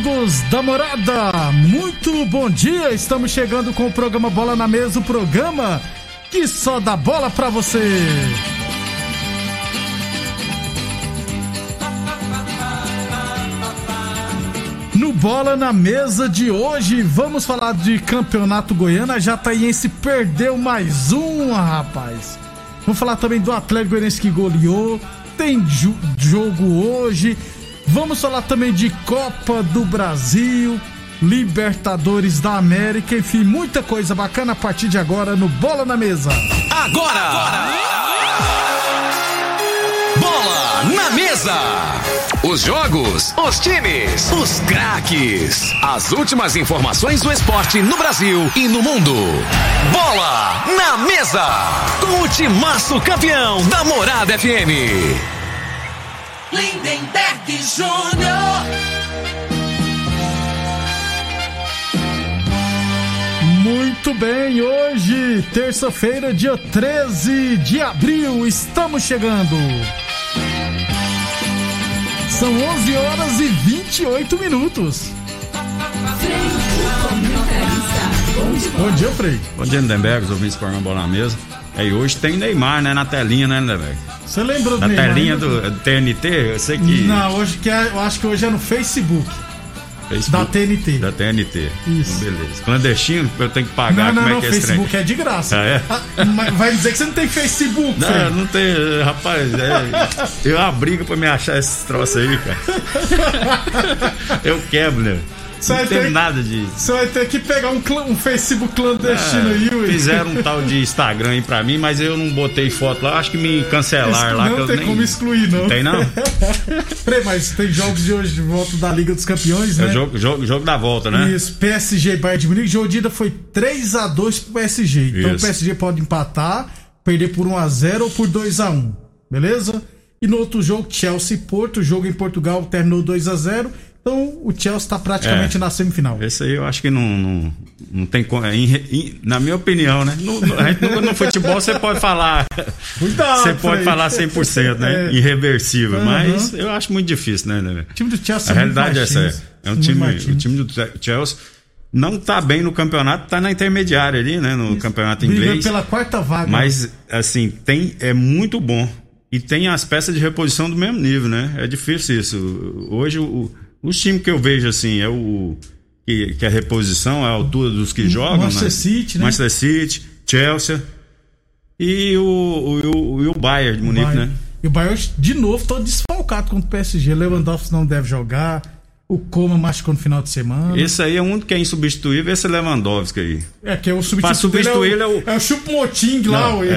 Amigos da morada, muito bom dia. Estamos chegando com o programa Bola na Mesa o programa que só dá bola pra você. No Bola na Mesa de hoje, vamos falar de Campeonato Goiano. A Jataiense perdeu mais uma, rapaz. Vamos falar também do Atlético Goianiense que goleou. Tem jogo hoje. Vamos falar também de Copa do Brasil, Libertadores da América, enfim, muita coisa bacana a partir de agora no Bola na Mesa. Agora! agora. Bola na Mesa! Os jogos, os times, os craques. As últimas informações do esporte no Brasil e no mundo. Bola na Mesa! Com o timaço campeão da Morada FM. Lindenberg Júnior. Muito bem, hoje, terça-feira, dia 13 de abril, estamos chegando. São 11 horas e 28 minutos. Bom dia, Frei. Bom dia, Lindenberg, os ouvintes do Bola na Mesa. É, e hoje tem Neymar, né, na telinha, né, Lindenberg? Você lembra do Na Neymar? telinha do, TNT, eu sei que. Não, hoje que é, eu acho que hoje é no Facebook. Facebook, Da TNT. Da TNT. Isso. Beleza. Clandestino, eu tenho que pagar, não, não, como é não, que é esse trem? Facebook é de graça. Ah, é? Ah, Vai dizer que você não tem Facebook, Não, Frei. não tem. Rapaz, é, eu uma briga pra me achar esse troço aí, cara. Eu quebro, né? Você Não tem ter- nada de. Você vai ter que pegar um, clã- um Facebook clandestino aí, Ah, ué. fizeram um tal de Instagram aí pra mim, mas eu não botei foto lá. Acho que me cancelaram lá. que Não tem nem... como excluir, não. Tem não? Frei, mas tem jogos de hoje de volta da Liga dos Campeões, É né? o jogo, jogo, jogo da volta, né? Isso, PSG e Bayern de Munique. Jogo de ida foi 3x2 pro PSG. Então Isso. o PSG pode empatar, perder por 1x0 ou por 2x1. Beleza? E no outro jogo, Chelsea e Porto. O jogo em Portugal terminou 2x0. Então o Chelsea tá praticamente É. na semifinal. Esse aí eu acho que não, não, não tem como. é na minha opinião, né? No, no, no- futebol você pode falar. Cuidado, Você pode falar 100%, né? É. Irreversível. Aham. Mas eu acho muito difícil, né? O time do Chelsea A realidade é essa. machinho. É um Muito time, o time do Chelsea não tá bem no campeonato, tá na intermediária ali, né? No campeonato Brigando inglês. pela quarta vaga. Mas, assim, tem, é muito bom. E tem as peças de reposição do mesmo nível, né? É difícil isso. Hoje, o, os times que eu vejo, assim, é o. Que, que a reposição, a altura dos que jogam. Manchester né? City, né? Manchester City, Chelsea. E o, o, o, o Bayern de Munique, Bayern. né? E o Bayern, de novo, todo desfalcado contra o PSG. Lewandowski não deve jogar. O Coma machucou no final de semana. Esse aí é um que é insubstituível, esse Lewandowski aí. É que é o substituto Pra substituir é o, ele é o- é o Chupomoting lá, Não, ué.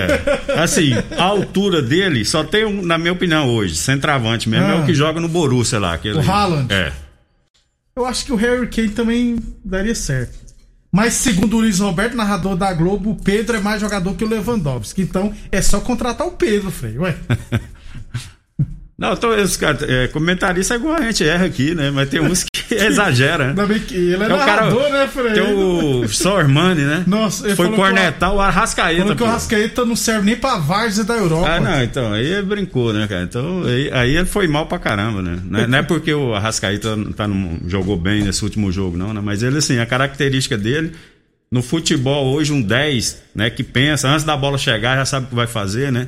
é. Assim, a altura dele só tem, um, na minha opinião, hoje, centroavante mesmo, é Ah. o que joga no Borussia lá. Aquele, O Haaland. É. Eu acho que o Harry Kane também daria certo. Mas segundo o Luiz Roberto, narrador da Globo, o Pedro é mais jogador que o Lewandowski. Então é só contratar o Pedro, Frei. Ué. Não, então, esse cara, é, comentarista é igual a gente erra aqui, né? Mas tem uns que exagera, né? Ainda bem que ele é Tem o cara- narrador, né? Tem o Sormani, né? Nossa, ele Foi falou cornetar o Arrascaeta. Falando que o pô. Rascaeta não serve nem pra várzea da Europa. Ah, não, então, aí brincou, né, cara? Então, aí, aí ele foi mal pra caramba, né? Não é, não é porque o Arrascaeta tá jogou bem nesse último jogo, não, né? Mas ele, assim, a característica dele, no futebol hoje, um 10, né, que pensa, antes da bola chegar, já sabe o que vai fazer, né?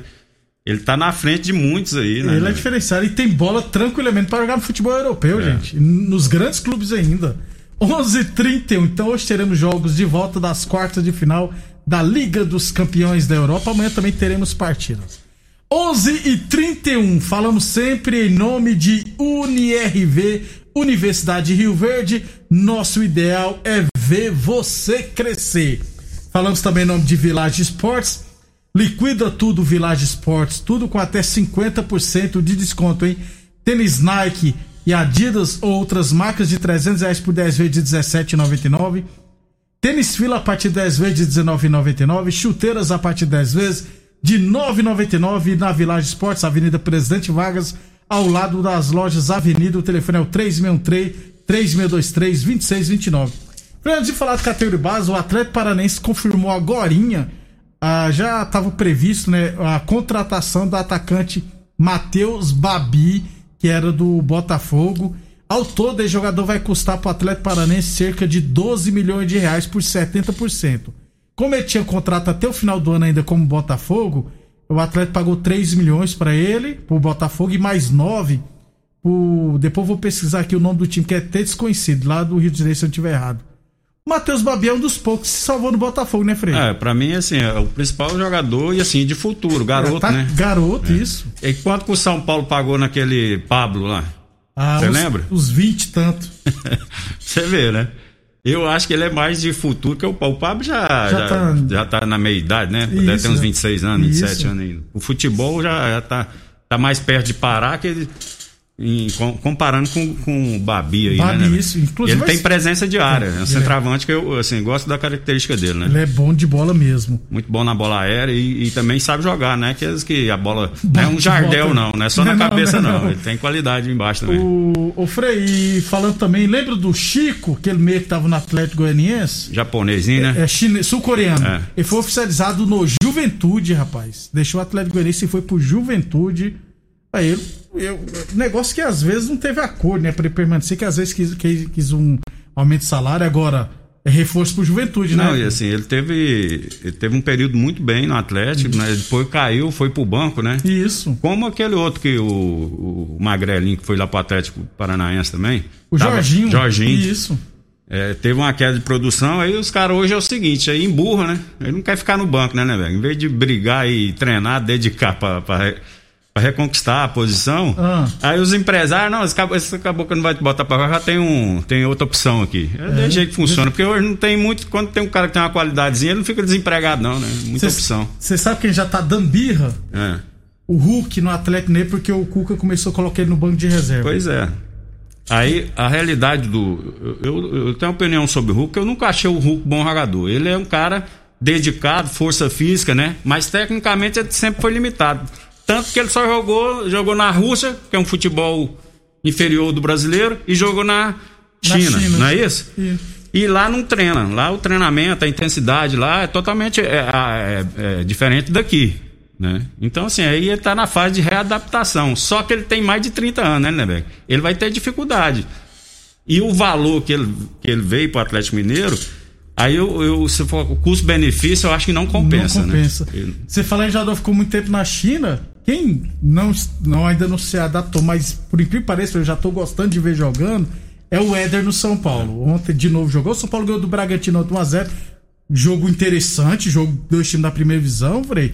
Ele tá na frente de muitos aí, né? Ele é diferenciado e tem bola tranquilamente para jogar no futebol europeu, É. gente. Nos grandes clubes ainda. 11h31. Então hoje teremos jogos de volta das quartas de final da Liga dos Campeões da Europa. Amanhã também teremos partidas. 11h31. Falamos sempre em nome de UniRV, Universidade de Rio Verde. Nosso ideal é ver você crescer. Falamos também em nome de Village Esportes. Liquida tudo Village Esportes, tudo com até 50% de desconto, hein? Tênis Nike e Adidas ou outras marcas de 300 reais por 10 vezes de 17,99. Tênis Fila a partir de 10 vezes de 19,99. Chuteiras a partir de 10 vezes de 9,99 na Village Esportes, Avenida Presidente Vargas, ao lado das lojas Avenida. O telefone é o 3613 3623 2629. Antes de falar de categoria base, o Atlético Paranense confirmou agorinha, ah, já estava previsto, né, a contratação do atacante Matheus Babi, que era do Botafogo. Ao todo, esse jogador vai custar para o Atlético Paranense cerca de 12 milhões de reais por 70%. Como ele tinha contrato até o final do ano ainda como Botafogo, o Atlético pagou 3 milhões para ele, pro Botafogo, e mais 9 pro... Depois vou pesquisar aqui o nome do time, que é até desconhecido, lá do Rio de Janeiro, se eu não estiver errado. Matheus Babi é um dos poucos que se salvou no Botafogo, né, Freire? É, pra mim, assim, é o principal jogador e, assim, de futuro, garoto, tá né? Garoto, É. isso. E quanto que o São Paulo pagou naquele Pablo lá? Ah, Você lembra? Os 20 e tanto. Você vê, né? Eu acho que ele é mais de futuro que o Pablo. O Pablo já, Já já, tá- já tá na meia idade, né? Deve Isso, ter uns né? 26 anos, Isso. 27 anos ainda. O futebol já, já tá, tá mais perto de parar que ele. Em- com- comparando com, com o Babi aí, Babi, né? né? isso. Inclusive, ele tem presença de área. É um ele centroavante que eu, assim, gosto da característica dele, né? Ele é bom de bola mesmo. Muito bom na bola aérea e, e também sabe jogar, né? Que, que a bola. Não é um de jardel, não, não é só na Não, cabeça, não, não. não. Ele tem qualidade embaixo também. O, o Frei, falando também, lembra do Chico, aquele meio que tava no Atlético Goianiense? Japonesinho, né? É chine- sul-coreano. É. Ele foi oficializado no Juventude, rapaz. Deixou o Atlético Goianiense e foi pro Juventude. Aí ele, eu, negócio que às vezes não teve acordo, né? Pra ele permanecer, que às vezes quis, quis, quis um aumento de salário, agora é reforço pro Juventude, Não, né? e assim, ele teve, ele teve um período muito bem no Atlético, né? Depois caiu, foi pro banco, né? Isso. Como aquele outro que o, o Magrelinho, que foi lá pro Atlético Paranaense também. O Tava- Jorginho. Jorginho. Isso. É, teve uma queda de produção, aí os caras hoje é o seguinte, aí emburra, né? Ele não quer ficar no banco, né, né, velho? Em vez de brigar e treinar, dedicar pra, pra, pra reconquistar a posição, Ah. aí os empresários, não, esse cabo- esse caboclo não vai te botar pra cá, já tem, um, tem outra opção aqui. É, desse jeito que funciona, porque hoje não tem muito, quando tem um cara que tem uma qualidadezinha, ele não fica desempregado não, né? Muita opção. Você sabe quem já tá dando birra? É. O Hulk no Atlético Mineiro, porque o Cuca começou a colocar ele no banco de reserva. Pois é. Aí a realidade do. Eu, eu tenho uma opinião sobre o Hulk, eu nunca achei o Hulk bom jogador. Ele é um cara dedicado, força física, né? Mas tecnicamente ele sempre foi limitado. Tanto que ele só jogou, jogou na Rússia, que é um futebol inferior do brasileiro, e jogou na Na China, China. não é isso? Isso. E lá não treina. Lá o treinamento, a intensidade lá é totalmente é, é, é diferente daqui. Né? Então, assim, aí ele tá na fase de readaptação. Só que ele tem mais de 30 anos, né, Nebeck? Ele vai ter dificuldade. E o valor que ele, que ele veio pro Atlético Mineiro, aí eu, eu se for o custo-benefício, eu acho que não compensa. não compensa. Né? Você fala em jogador ficou muito tempo na China. Quem não, não ainda não se adaptou, mas por incrível que pareça, eu já tô gostando de ver jogando, é o Éder no São Paulo. Ontem de novo jogou. O São Paulo ganhou do Bragantino 1x0. Jogo interessante, jogo dois times da primeira visão, Frei.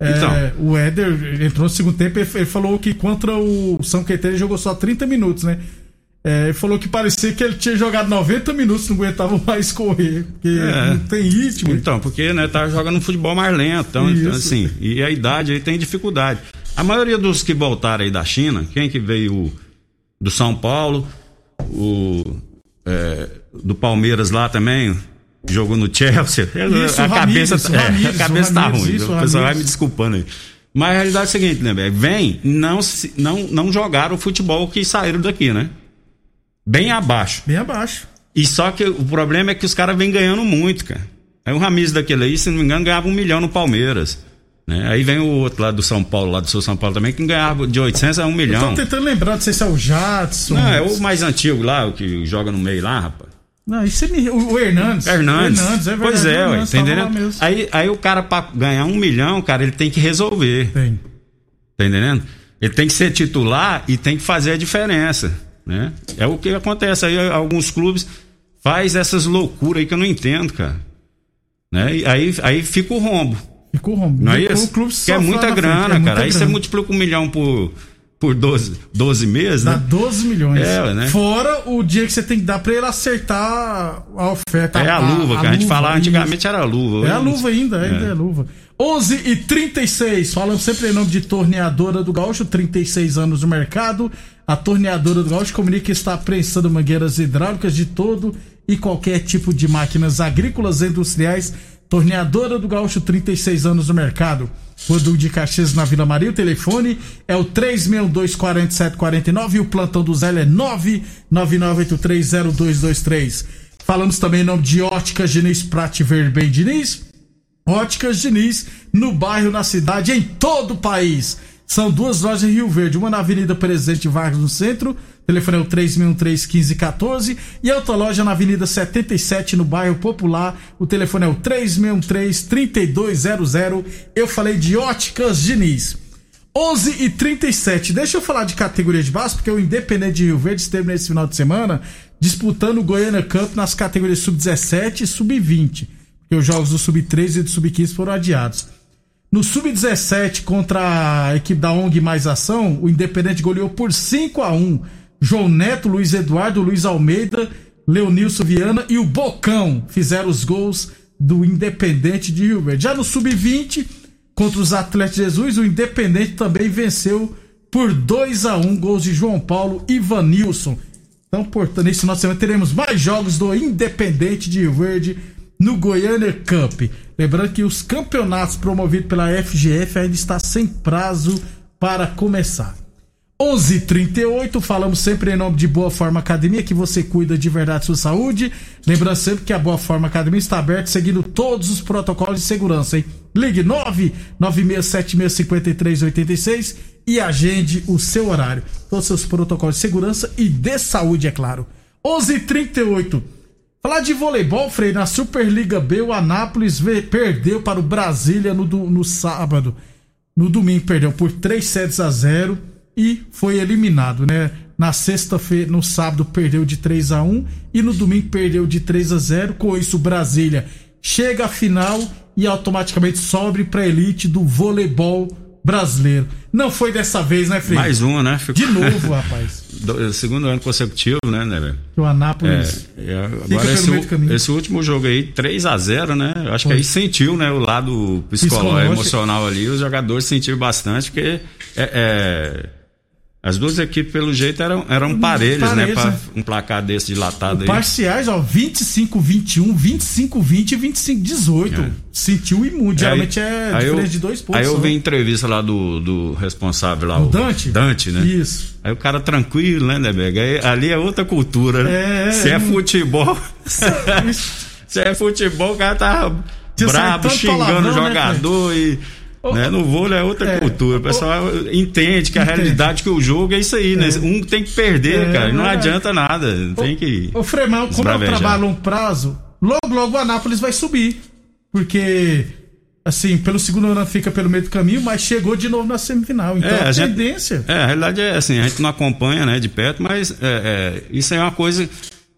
É, Então. o Éder entrou no segundo tempo ele ele falou que contra o São Caetano ele jogou só 30 minutos, né? É, ele falou que parecia que ele tinha jogado 90 minutos, não aguentava mais correr, porque É. não tem ritmo. Então, porque né, tá jogando um futebol mais lento, então, então, assim, e a idade aí tem dificuldade. A maioria dos que voltaram aí da China, quem que veio do São Paulo, o é, do Palmeiras lá também, jogou no Chelsea. Isso, a o cabeça, Ramires, o é, Ramires, a cabeça o tá Ramires, ruim. isso, o pessoal vai Ramires. me desculpando aí. Mas a realidade é a seguinte, né, velho? Vem, não, não, não jogaram o futebol que saíram daqui, né? Bem abaixo. Bem abaixo. E só que o problema é que os caras vêm ganhando muito, cara. Aí o Ramiz daquele aí, se não me engano, ganhava um milhão no Palmeiras. Né? Aí vem o outro lá do São Paulo, lá do seu São Paulo também, que ganhava de 800 a 1 Eu milhão. tô tentando lembrar, não sei se é o Jadson. Não, é o mais antigo lá, o que joga no meio lá, rapaz. Não, isso é me... o, Hernandes. Hernandes. O Hernandes, é verdade. pois é, ué, mesmo. Aí, aí o cara, pra ganhar um milhão, cara, ele tem que resolver. Tem. Tá entendendo? Ele tem que ser titular e tem que fazer a diferença, né? É o que acontece aí, alguns clubes faz essas loucuras aí que eu não entendo, cara. Né? E aí, aí fica o rombo, Ficou rombo. não é isso? o clube que é muita grana, frente, é cara. Aí você grana. multiplica um milhão por, por 12, 12 meses, Dá né? 12 milhões. É, né? Fora o dia que você tem que dar pra ele acertar a oferta. É a luva, que a, gente luva, falava isso. antigamente era a luva. É a luva ainda, ainda é, luva. 11 e 36, falando sempre em nome de Torneadora do Gaúcho, 36 anos no mercado. A Torneadora do Gaúcho comunica que está prensando mangueiras hidráulicas de todo e qualquer tipo de máquinas agrícolas e industriais. Torneadora do Gaúcho, 36 anos no mercado. Rodul de Caxias na Vila Maria. O telefone é o 3624749 e o plantão do Zé é 999830223. Falamos também em nome de Óticas Diniz Prate Verben Diniz. Óticas Diniz, no bairro, na cidade, em todo o país. São duas lojas em Rio Verde, uma na Avenida Presidente Vargas, no centro, telefone é o 363-1514, e outra loja na Avenida 77, no bairro Popular, o telefone é o 363-3200. Eu falei de Óticas Diniz. 11 e 37. Deixa eu falar de categoria de base, porque o Independente de Rio Verde esteve nesse final de semana disputando o Goiânia Cup nas categorias sub-17 e sub-20. Porque os jogos do sub-13 e do sub-15 foram adiados. No sub-17 contra a equipe da ONG Mais Ação, o Independente goleou por 5 a 1 João Neto, Luiz Eduardo, Luiz Almeida, Leonilson Viana e o Bocão fizeram os gols do Independente de Rio Verde. Já no sub-20, contra os Atletas Jesus, o Independente também venceu por 2 a 1 gols de João Paulo e Vanilson. Então, portanto, nesse de semana teremos mais jogos do Independente de Rio Verde no Goiânia Cup. Lembrando que os campeonatos promovidos pela FGF ainda está sem prazo para começar. 11:38 falamos sempre em nome de Boa Forma Academia, que você cuida de verdade sua saúde. Lembrando sempre que a Boa Forma Academia está aberta seguindo todos os protocolos de segurança, hein? Ligue 996765386 e agende o seu horário. Todos os seus protocolos de segurança e de saúde, é claro. 11:38 Falar de voleibol, Frei, na Superliga B, o Anápolis perdeu para o Brasília no, no sábado. No domingo perdeu por 3 sets a 0 e foi eliminado, né? Na sexta-feira, no sábado perdeu de 3 a 1 e no domingo perdeu de 3 a 0. Com isso, o Brasília chega à final e automaticamente sobe para a elite do voleibol brasileiro. Não foi dessa vez, né, Frei? Mais uma, né? Ficou- De novo, rapaz. Do- Segundo ano consecutivo, né, né, o Anápolis É, é, agora esse, esse último jogo aí, 3 a 0 né? Eu Acho Foi. que aí sentiu, né? O lado psicológico, Psicológico. emocional ali, os jogadores sentiram bastante, porque é, é, as duas equipes, pelo jeito, eram, eram parelhas, né? parelhas, Pra né? um placar desse dilatado aí. Parciais, ó, 25-21, 25-20 e 25-18. É. Sentiu imundo. Geralmente é aí diferença eu- de dois pontos. Aí eu só. vi entrevista lá do, do responsável lá, O o Dante? Dante, né? Isso. Aí o cara tranquilo, né, Nebega? Aí, ali é outra cultura, né? É, Se é não- futebol. Se é futebol, o cara tá Tinha brabo, xingando o né, jogador e. Né? No vôlei é outra É. cultura. O pessoal entende que a Entende. realidade que o jogo é isso aí, né? Um tem que perder, É, cara. Não é. adianta nada. Tem que. Ô, Fremão, como é um esbravejar. trabalho a longo prazo, logo, logo o Anápolis vai subir. Porque, assim, pelo segundo ano fica pelo meio do caminho, mas chegou de novo na semifinal. Então É, a, a gente- tendência. É, a realidade é assim, a gente não acompanha né, de perto, mas é, é, isso é uma coisa.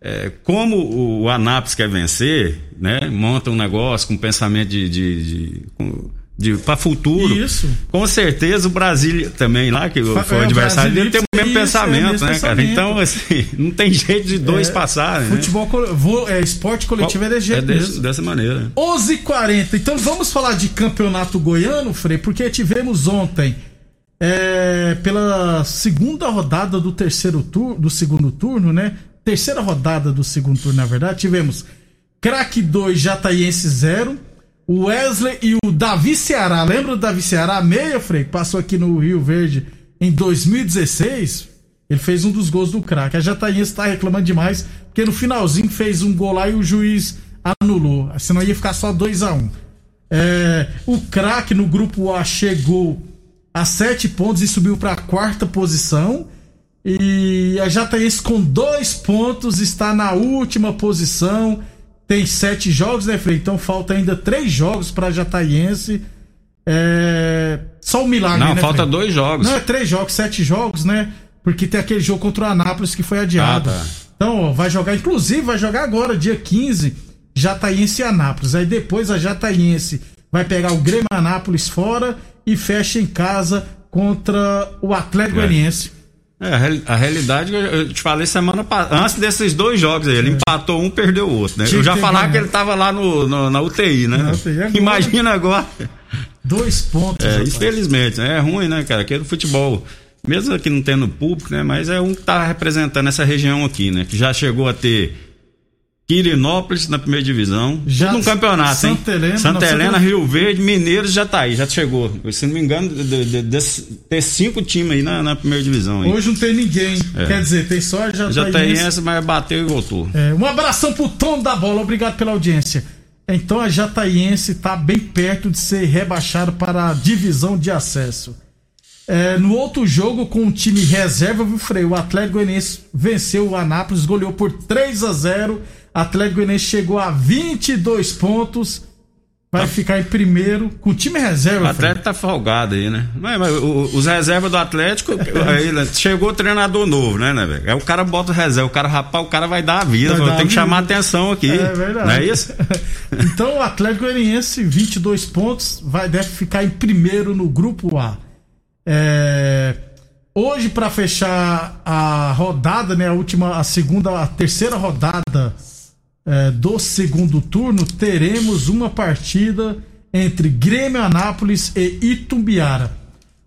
é, como o Anápolis quer vencer, né? Monta um negócio com pensamento de. de, de, com- de para futuro. Isso. Com certeza o Brasília também lá, que Fa- foi é, o o adversário dele, tem o mesmo isso, é o pensamento, mesmo né, cara? pensamento. Então, assim, não tem jeito de dois É, passarem. né? Futebol, vo- é, esporte coletivo é desse é desse- mesmo. dessa maneira. 11:40. Então vamos falar de campeonato goiano, Frei, porque tivemos ontem é, pela segunda rodada do terceiro turno, do segundo turno, né? Terceira rodada do segundo turno, na verdade, tivemos Craque 2, Jataiense 0, o Wesley e o Davi Ceará. Lembra do Davi Ceará? Meia, Frei, que passou aqui no Rio Verde em 2016. Ele fez um dos gols do craque. A Jataiense tá reclamando demais, porque no finalzinho fez um gol lá e o juiz anulou. Senão ia ficar só 2 a 1 um. É, o craque no grupo A chegou a 7 pontos e subiu para a quarta posição. E a Jataiense com dois pontos está na última posição. Tem sete jogos, né, Frei? Então falta ainda três jogos para a Jataiense. É... Só um milagre, Não, né, falta Frei? dois jogos. Não, é três jogos, sete jogos, né? Porque tem aquele jogo contra o Anápolis que foi adiado. Ah, tá. Então, ó, vai jogar, inclusive, vai jogar agora, dia 15, Jataiense e Anápolis. Aí depois a Jataiense vai pegar o Grêmio Anápolis fora e fecha em casa contra o Atlético Goianiense. É, a, real- a realidade, eu- te falei semana passada, antes desses dois jogos aí, ele empatou um, perdeu o outro, né? Tinha Eu que já falava que ele tava lá no, no- na UTI, né? Agora. Imagina agora. Dois pontos. É, infelizmente, né? é ruim, né, cara? Aquele futebol, mesmo aqui não tendo público, né? Mas é um que tá representando essa região aqui, né? Que já chegou a ter Quirinópolis na primeira divisão. Já- Já no campeonato, Santa hein? Helena, Santa Helena, Rio Verde, Mineiros já tá aí, já chegou. Se não me engano, de, de- ter cinco times aí na, na primeira divisão. Aí. Hoje não tem ninguém. É. Quer dizer, tem só a já Jataiense. tem essa, mas bateu e voltou. É, um abração pro Tom da bola, obrigado pela audiência. Então a Jataiense está bem perto de ser rebaixado para a divisão de acesso. É, no outro jogo, com o time reserva, viu, Frei? O Atlético Goianiense venceu o Anápolis, goleou por 3 a 0 Atlético Goianiense chegou a 22 pontos. Vai ficar em primeiro com o time O reserva, Frei. Atlético tá folgado aí, né? Mas, mas o- os reservas do Atlético, aí, né, chegou o treinador novo, né, né, velho? Aí o cara bota o reserva, o cara, rapaz, o cara vai dar a vida, Vai dar tem a que chamar vida. atenção aqui. É verdade. Não é isso? então o Atlético Goianiense, 22 pontos, vai, deve ficar em primeiro no grupo A. É, hoje, para fechar a rodada, né, a última, a segunda, a terceira rodada é, do segundo turno, teremos uma partida entre Grêmio Anápolis e Itumbiara.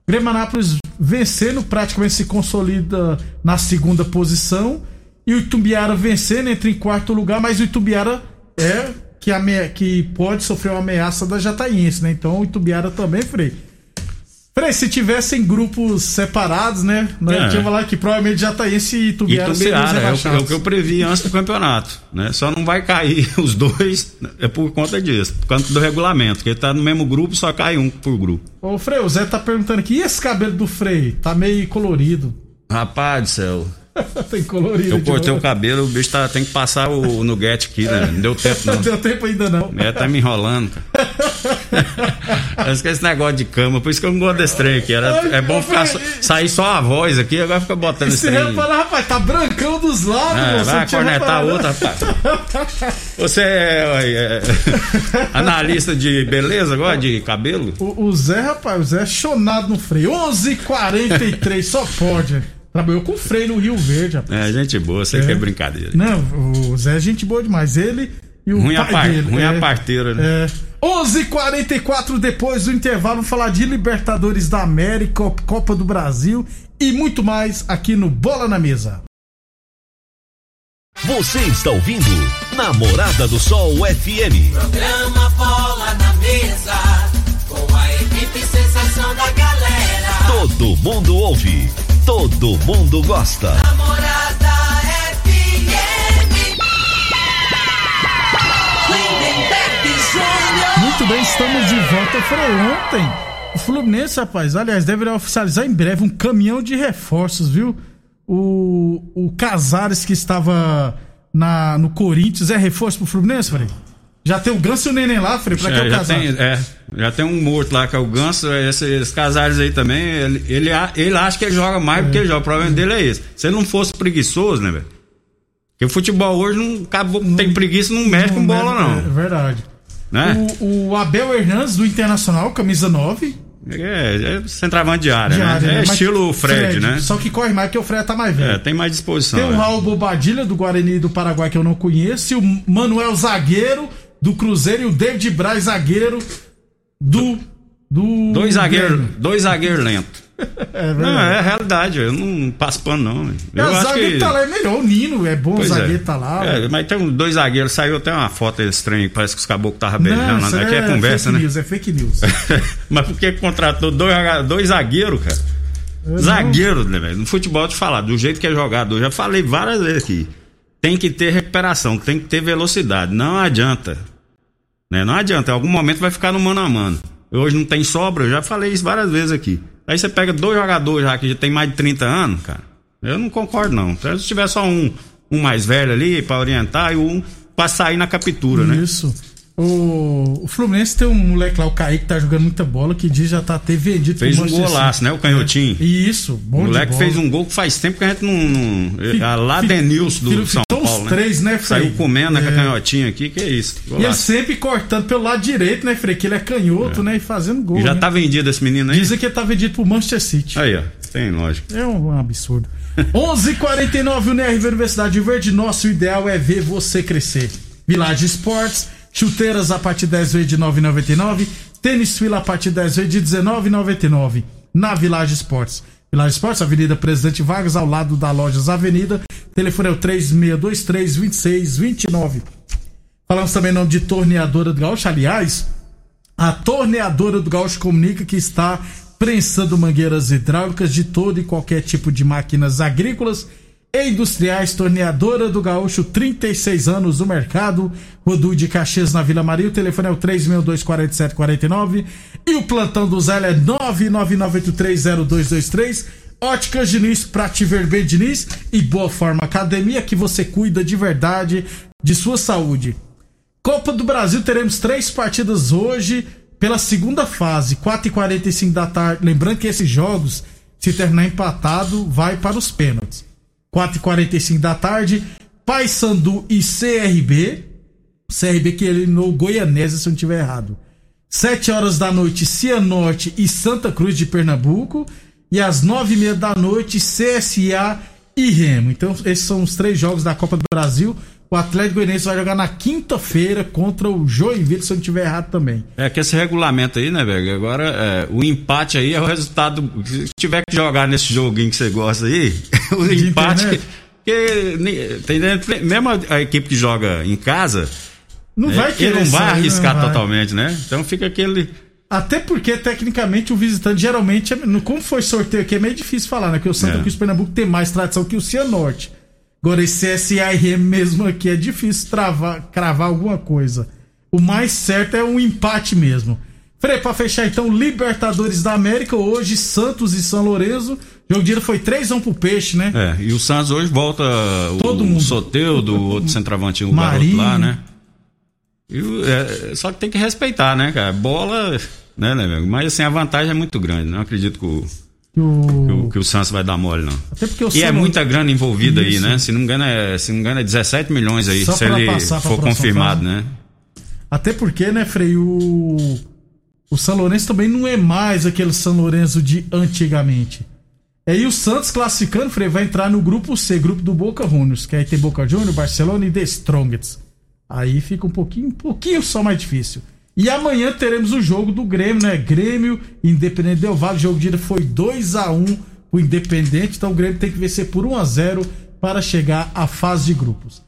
Grêmio Anápolis vencendo, praticamente se consolida na segunda posição. E o Itumbiara vencendo, entra em quarto lugar, mas o Itumbiara é que, que pode sofrer uma ameaça da Jataiense, né? Então o Itumbiara também, Frei. Frei, se tivessem grupos separados, né? Nós É. tinha falar que provavelmente Jataiense e E Itumbiara seriam os Tumbiara, é o, que- é o que eu previ antes do campeonato, né? Só não vai cair os dois é por conta disso, por conta do regulamento, porque tá no mesmo grupo, só cai um por grupo. Ô, Frei, o Zé tá perguntando aqui, e esse cabelo do Frei? Tá meio colorido. Rapaz do céu, Tem colorido. eu cortei o cabelo, o bicho tá, tem que passar o, o nuguete aqui, né? Não deu tempo não. Não deu tempo ainda não. É, tá me enrolando, cara. Esse negócio de cama, por isso que eu não gosto desse trem aqui. Era, Ai, é bom ficar só- sair só a voz aqui, agora fica botando esse se trem. reparar, rapaz, tá brancão dos lados, moço, vai cornetar outra, rapaz. Você é, é, analista de beleza agora, de cabelo? O, o Zé, rapaz, o Zé é chonado no freio. 11:43 só pode. Trabalhou com freio no Rio Verde, rapaz. É, gente boa, sei que é brincadeira. Não, o Zé é gente boa demais. Ele e o Ruim a, pai par, dele. ruim é, a parteira, né? É. 11:44 depois do intervalo, vamos falar de Libertadores da América, Copa do Brasil e muito mais aqui no Bola na Mesa. Você está ouvindo Namorada do Sol FM. Programa Bola na Mesa, com a equipe sensação da galera. Todo mundo ouve, todo mundo gosta. Namorada FM. Júnior. Muito bem, estamos de volta. Falei ontem, o Fluminense, rapaz, aliás, deverá oficializar em breve um caminhão de reforços, viu? O, o Casares que estava na, no Corinthians é reforço pro Fluminense, Frei? Já tem o Ganso e o Neném lá, Frei, pra que É, é o já, Casares? tem, é, já tem um morto lá que é o Ganso, esses, esses casares aí também. Ele, ele, ele acha que ele joga mais do que ele joga. O problema dele é esse. Se ele não fosse preguiçoso, né, velho? Porque o futebol hoje não acabou, tem preguiça, não mexe com bola, É não. verdade. Né? O, o Abel Hernandes do Internacional, camisa 9. É, é centroavante de área, de né? área, é né? Estilo Fred, né? Só que corre mais que o Fred tá mais velho. É, tem mais disposição. Tem o é. Raul Bobadilha do Guarani do Paraguai que eu não conheço, e o Manuel Zagueiro do Cruzeiro e o David Braz zagueiro do do Dois zagueiros, dois zagueiros lentos. É Não, verdade. é a realidade, eu não passo pano, não. velho. É, Eu o zagueiro que. tá lá é melhor, o Nino é bom, o Pois zagueiro é. tá lá. É, mas tem um- dois zagueiros, saiu até uma foto estranha, parece que os caboclos estavam beijando. isso Né? Aqui é, conversa, fake né? news, é fake news. mas por que contratou dois, dois zagueiros, cara? Zagueiro, né, velho? No futebol, te falar, do jeito que é jogado, eu já falei várias vezes aqui. Tem que ter recuperação, tem que ter velocidade. Não adianta. Né? Não adianta, em algum momento vai ficar no mano a mano. Hoje não tem sobra, eu já falei isso várias vezes aqui. Aí você pega dois jogadores já que já tem mais de 30 anos, cara. Eu não concordo, não. Então, Se tiver só um, um mais velho ali pra orientar e um pra sair na captura, né? Isso. O, Fluminense tem um moleque lá, o Kaique, que tá jogando muita bola, que diz já tá até vendido Fez um golaço, né? O canhotinho. Isso, bom O moleque fez um gol que faz tempo que a gente não. não a lá fi- Denilson do filho- São Paulo. né? três, né, Frei? Saiu comendo É. a canhotinha aqui, que é isso. E ele Golaço. sempre cortando pelo lado direito, né, Frei? Que ele é canhoto, né? E fazendo gol. E já né? tá vendido esse menino aí? Dizem que ele tá vendido pro Manchester City. Aí, ó. Tem lógico. É um absurdo. 11:49 UNRV Universidade Verde. Nosso ideal é ver você crescer. Village Esportes, chuteiras a partir de 10 vezes de 9,99. Tênis fila a partir de 10 vezes de 19,99. Na Village Esportes. Village Esportes, Avenida Presidente Vargas, ao lado da Lojas Avenida. Telefone é o 3623-2629. Falamos também em nome de Torneadora do Gaúcho. Aliás, a torneadora do Gaúcho comunica que está prensando mangueiras hidráulicas de todo e qualquer tipo de máquinas agrícolas e industriais. Torneadora do Gaúcho, 36 anos no mercado. Rodul de Caxias na Vila Maria. O telefone é o 3624749 e o plantão do Zé é 999830223. Óticas Diniz, pra te ver bem, Diniz. E Boa Forma Academia, que você cuida de verdade de sua saúde. Copa do Brasil, teremos três partidas hoje pela segunda fase, 4h45 da tarde. Lembrando que esses jogos, se terminar empatado, vai para os pênaltis. 4h45 da tarde, Paysandu e CRB. CRB que eliminou Goianese, se eu não estiver errado. 7 horas da noite, Cianorte e Santa Cruz de Pernambuco. E às 9h30 da noite, CSA e Remo. Então, esses são os três jogos da Copa do Brasil. O Atlético Goianiense vai jogar na quinta-feira contra o Joinville, se eu não estiver errado também. É que esse regulamento aí, né, velho? Agora, é, o empate aí é o resultado. Se tiver que jogar nesse joguinho que você gosta aí, o De empate. internet. Que, ni- tem, mesmo a, equipe que joga em casa, Não é, vai ele querer não vai arriscar não vai. totalmente, né? Então fica aquele. Até porque, tecnicamente, o visitante geralmente, é- como foi sorteio aqui, é meio difícil falar, né? Porque o Santa É. Cruz Pernambuco tem mais tradição que o Cianorte. Agora, esse CSA Remo mesmo aqui é difícil travar, cravar alguma coisa. O mais certo é um empate mesmo. Frei, pra fechar então, Libertadores da América, hoje Santos e São Lourenço. Jogo de ida foi 3x1 pro Peixe, né? É, e o Santos hoje volta Todo o, mundo. o Soteudo, o outro centroavantinho, o Marinho. garoto lá, né? E é, só que tem que respeitar, né, cara? Bola, né, né? Mas assim, a vantagem é muito grande. Não acredito que o, Que o- que o, que o Santos vai dar mole, não. Até porque o E é muita grana envolvida aí, Isso. né? Se não me engano, é, se não engano, é 17 milhões aí, Só se ele for confirmado, né? Até porque, né, Frei, o, o São Lourenço também não é mais aquele São Lourenço de antigamente. E aí o Santos classificando, Frei, vai entrar no grupo C, grupo do Boca Juniors, que aí tem Boca Juniors, Barcelona e The Strongest. Aí fica um pouquinho, um pouquinho só mais difícil. E amanhã teremos o jogo do Grêmio, né? Grêmio Independente Del Vale. O jogo de ida foi 2 a 1 o Independente, então o Grêmio tem que vencer por 1 a 0 para chegar à fase de grupos.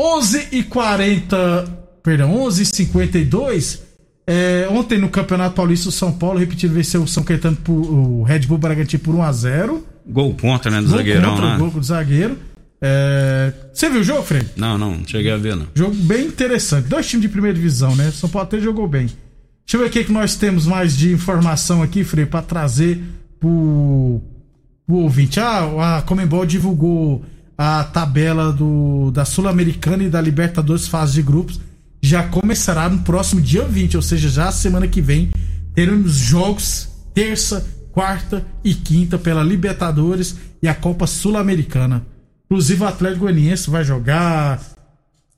11 e 40, perdão, 11 e 52. É, ontem no Campeonato Paulista, o São Paulo repetindo venceu o São Caetano por o Red Bull Bragantino por 1 a 0 Gol contra, né, do Gol zagueirão contra, lá. gol do zagueiro. É, Você viu o jogo, Fred? Não, não, não cheguei a ver, não. Jogo bem interessante. Dois times de primeira divisão, né? São Paulo até jogou bem. Deixa eu ver o que, que nós temos mais de informação aqui, Frei, pra trazer pro, pro ouvinte. Ah, a Comembol divulgou a tabela do, da Sul-Americana e da Libertadores fase de grupos. Já começará no próximo dia 20, ou seja, já semana que vem. Teremos jogos terça, quarta e quinta pela Libertadores e a Copa Sul-Americana. Inclusive o Atlético Goianiense vai jogar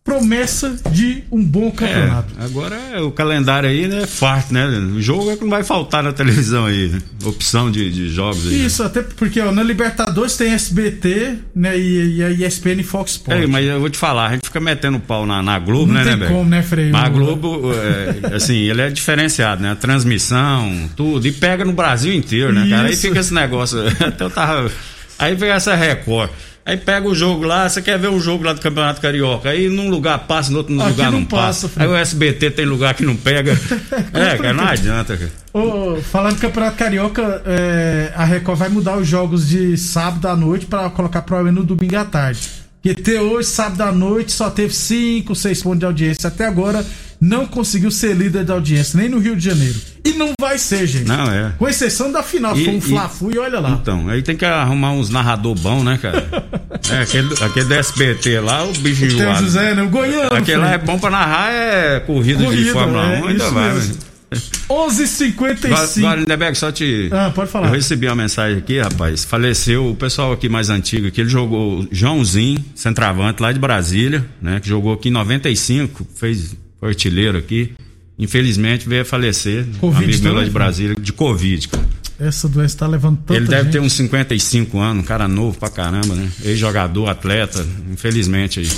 promessa de um bom campeonato. É, agora é, o calendário aí né, é farto, né? O jogo é que não vai faltar na televisão aí. né? Opção de, de jogos aí. né? Isso, até porque ó, na Libertadores tem SBT né, e, e a ESPN e Fox Sports. É, mas eu vou te falar, a gente fica metendo pau na, na Globo, Não né, tem né, como, né, Frei? Mas a Globo, é, assim, ele é diferenciado, né? A transmissão, tudo. E pega no Brasil inteiro, né, cara? Aí Isso. fica esse negócio. Até eu tava. Aí vem essa Record. Aí pega o jogo lá, você quer ver o jogo lá do Campeonato Carioca. Aí num lugar passa, no outro Aqui lugar não não, passa, passa. Aí o SBT tem lugar que não pega. é, cara, não adianta, cara. Ô, falando do Campeonato Carioca, é, a Record vai mudar os jogos de sábado à noite para colocar provavelmente no domingo à tarde. Porque até hoje, sábado à noite, só teve 5, 6 pontos de audiência. Até agora, não conseguiu ser líder de audiência, nem no Rio de Janeiro. E não vai ser, gente. Não, é. Com exceção da final, E- foi um Fla-Flu e olha lá. Então, aí tem que arrumar uns narrador bom, né, cara? É, aquele, aquele do SBT lá, o bicho o enjoado. José, né? O Goiano. Aquele lá é bom pra narrar, é corrida, de Corrida, Fórmula é, 1, ainda vai. mesmo. mas- 11h55. Vale, Lindeberg, só te. Ah, pode falar. Eu recebi uma mensagem aqui, rapaz. Faleceu o pessoal aqui mais antigo, que ele jogou Joãozinho, centroavante lá de Brasília, né? Que jogou aqui em 95, fez foi artilheiro aqui. Infelizmente veio a falecer. Covid amigo meu lá de Brasília, de Covid, cara. Essa doença tá levando tanta Ele deve gente. ter uns 55 anos, um cara novo pra caramba, né? Ex-jogador, atleta, infelizmente aí.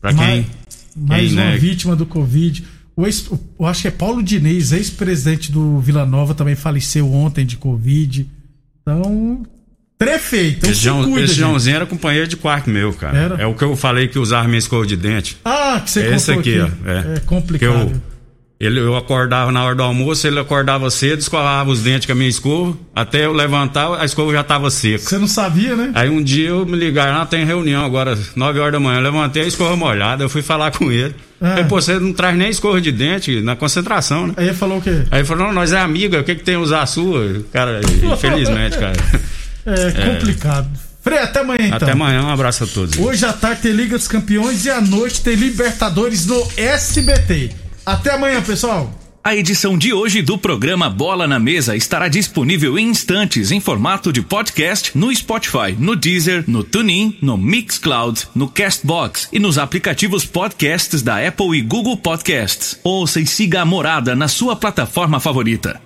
Pra quem. Mais, mais quem, uma né? vítima do Covid. O ex, eu acho que é Paulo Diniz, ex-presidente do Vila Nova, também faleceu ontem de Covid. Então, prefeito, João, cuida, esse gente. Joãozinho era companheiro de quarto meu, cara. Era? É o que eu falei que usava minha escova de dente. Ah, que você É esse contou aqui, ó. É, É complicado. eu, ele, eu acordava na hora do almoço, ele acordava cedo, escovava os dentes com a minha escova. Até eu levantar, a escova já tava seca. Você não sabia, né? Aí um dia eu me ligaram, ah, tem reunião agora, 9 horas da manhã. Eu levantei a escova molhada, eu fui falar com ele. Ah. Falei, pô, você não traz nem escova de dente na concentração, né? Aí ele falou o quê? Aí ele falou, não, nós é amiga, o que, que tem a usar a sua? Cara, infelizmente, cara. É, complicado. Frei, até amanhã então. Até amanhã, um abraço a todos. Hoje à tarde tem Liga dos Campeões e à noite tem Libertadores no SBT. Até amanhã, pessoal. A edição de hoje do programa Bola na Mesa estará disponível em instantes em formato de podcast no Spotify, no Deezer, no TuneIn, no Mixcloud, no Castbox e nos aplicativos podcasts da Apple e Google Podcasts. Ouça e siga a Morada na sua plataforma favorita.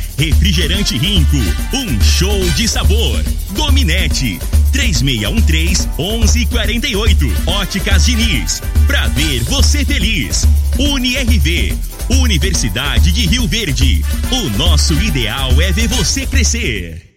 Refrigerante Rinco, um show de sabor. Dominete, 3613 1148. Óticas Diniz, pra ver você feliz. UniRV, Universidade de Rio Verde. O nosso ideal é ver você crescer.